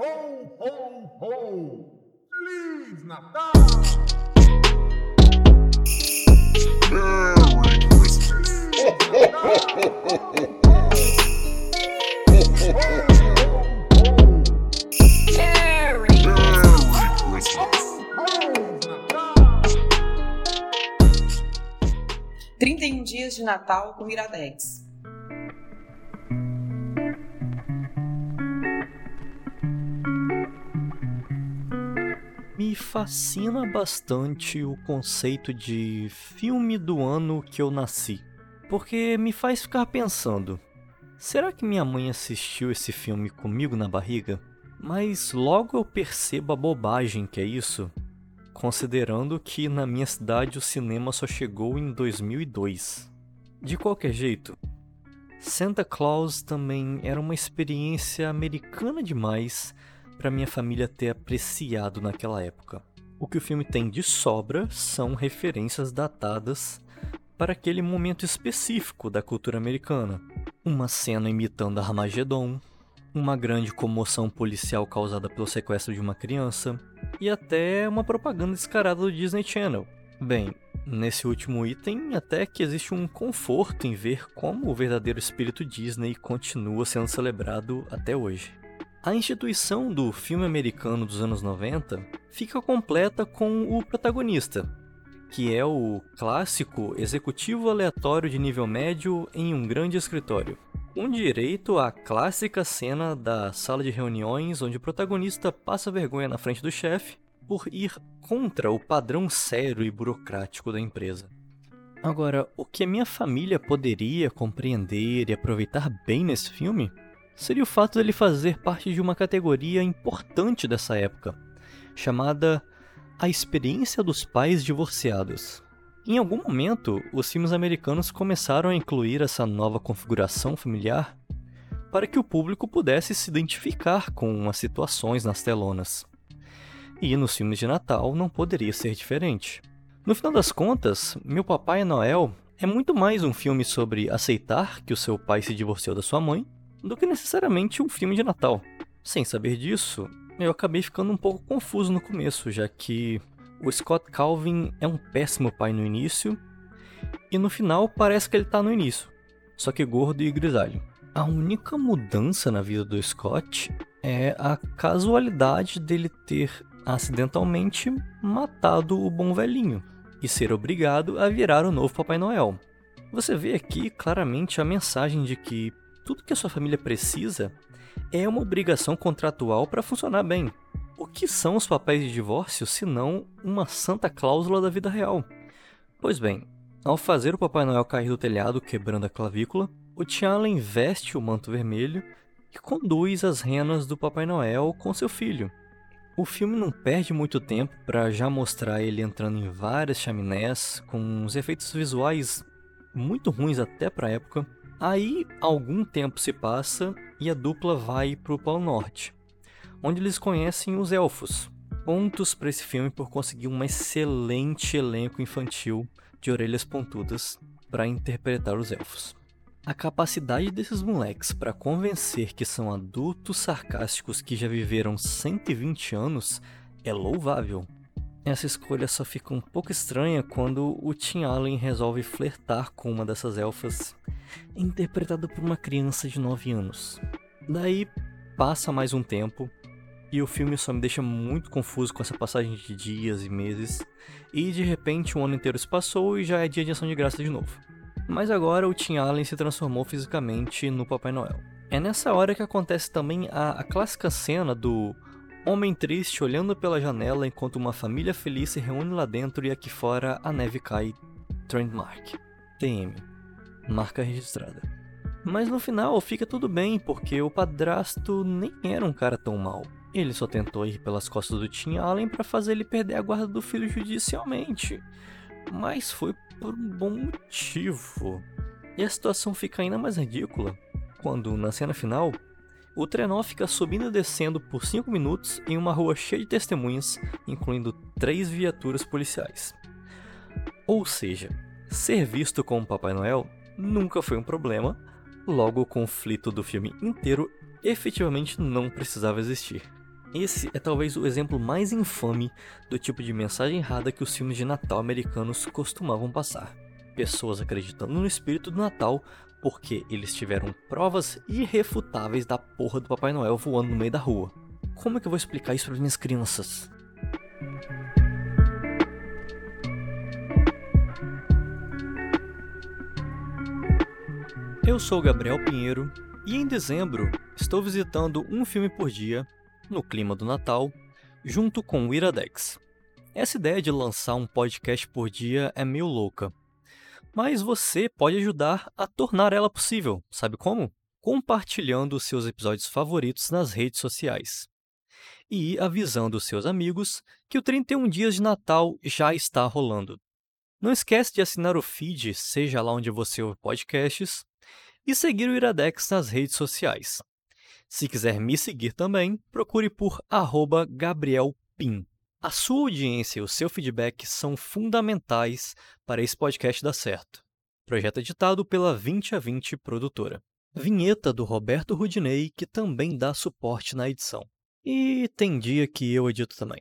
Ho, ho, ho! Feliz Natal! Merry Christmas. Merry Christmas. 31 dias de Natal com Iradex. Fascina bastante o conceito de filme do ano que eu nasci, porque me faz ficar pensando: será que minha mãe assistiu esse filme comigo na barriga? Mas logo eu percebo a bobagem que é isso, considerando que na minha cidade o cinema só chegou em 2002. De qualquer jeito, Santa Claus também era uma experiência americana demais para minha família ter apreciado naquela época. O que o filme tem de sobra são referências datadas para aquele momento específico da cultura americana. Uma cena imitando Armagedon, uma grande comoção policial causada pelo sequestro de uma criança e até uma propaganda descarada do Disney Channel. Bem, nesse último item até que existe um conforto em ver como o verdadeiro espírito Disney continua sendo celebrado até hoje. A instituição do filme americano dos anos 90 fica completa com o protagonista, que é o clássico executivo aleatório de nível médio em um grande escritório. Com direito à clássica cena da sala de reuniões onde o protagonista passa vergonha na frente do chefe por ir contra o padrão sério e burocrático da empresa. Agora, o que a minha família poderia compreender e aproveitar bem nesse filme seria o fato dele fazer parte de uma categoria importante dessa época, chamada a experiência dos pais divorciados. Em algum momento, os filmes americanos começaram a incluir essa nova configuração familiar para que o público pudesse se identificar com as situações nas telonas. E nos filmes de Natal não poderia ser diferente. No final das contas, Meu Papai Noel é muito mais um filme sobre aceitar que o seu pai se divorciou da sua mãe do que necessariamente um filme de Natal. Sem saber disso, eu acabei ficando um pouco confuso no começo, já que o Scott Calvin é um péssimo pai no início e no final parece que ele tá no início, só que gordo e grisalho. A única mudança na vida do Scott é a casualidade dele ter acidentalmente matado o bom velhinho e ser obrigado a virar o novo Papai Noel. Você vê aqui claramente a mensagem de que tudo que a sua família precisa é uma obrigação contratual para funcionar bem. O que são os papéis de divórcio se não uma santa cláusula da vida real? Pois bem, ao fazer o Papai Noel cair do telhado quebrando a clavícula, o T'Challa veste o manto vermelho e conduz as renas do Papai Noel com seu filho. O filme não perde muito tempo para já mostrar ele entrando em várias chaminés, com uns efeitos visuais muito ruins até para a época. Aí algum tempo se passa e a dupla vai para o Polo Norte, onde eles conhecem os elfos. Pontos para esse filme por conseguir um excelente elenco infantil de orelhas pontudas para interpretar os elfos. A capacidade desses moleques para convencer que são adultos sarcásticos que já viveram 120 anos é louvável. Essa escolha só fica um pouco estranha quando o Tim Allen resolve flertar com uma dessas elfas, interpretada por uma criança de 9 anos. Daí passa mais um tempo e o filme só me deixa muito confuso com essa passagem de dias e meses, e de repente um ano inteiro se passou e já é dia de ação de graça de novo. Mas agora o Tim Allen se transformou fisicamente no Papai Noel. É nessa hora que acontece também a, a clássica cena do Homem triste olhando pela janela enquanto uma família feliz se reúne lá dentro e aqui fora a neve cai. Trendmark. TM. Marca registrada. Mas no final fica tudo bem, porque o padrasto nem era um cara tão mal. Ele só tentou ir pelas costas do Tim Allen para fazer ele perder a guarda do filho judicialmente. Mas foi por um bom motivo. E a situação fica ainda mais ridícula quando, na cena final, o trenó fica subindo e descendo por 5 minutos em uma rua cheia de testemunhas, incluindo três viaturas policiais. Ou seja, ser visto como Papai Noel nunca foi um problema, logo o conflito do filme inteiro efetivamente não precisava existir. Esse é talvez o exemplo mais infame do tipo de mensagem errada que os filmes de Natal americanos costumavam passar. Pessoas acreditando no espírito do Natal porque eles tiveram provas irrefutáveis da porra do Papai Noel voando no meio da rua. Como é que eu vou explicar isso para minhas crianças? Eu sou Gabriel Pinheiro e em dezembro estou visitando um filme por dia, no clima do Natal, junto com o Iradex. Essa ideia de lançar um podcast por dia é meio louca, mas você pode ajudar a tornar ela possível, sabe como? Compartilhando os seus episódios favoritos nas redes sociais. E avisando os seus amigos que o 31 Dias de Natal já está rolando. Não esquece de assinar o feed, seja lá onde você ouve podcasts, e seguir o Iradex nas redes sociais. Se quiser me seguir também, procure por @gabrielpin. A sua audiência e o seu feedback são fundamentais para esse podcast dar certo. Projeto editado pela 20 a 20 produtora. Vinheta do Roberto Rudinei, que também dá suporte na edição. E tem dia que eu edito também.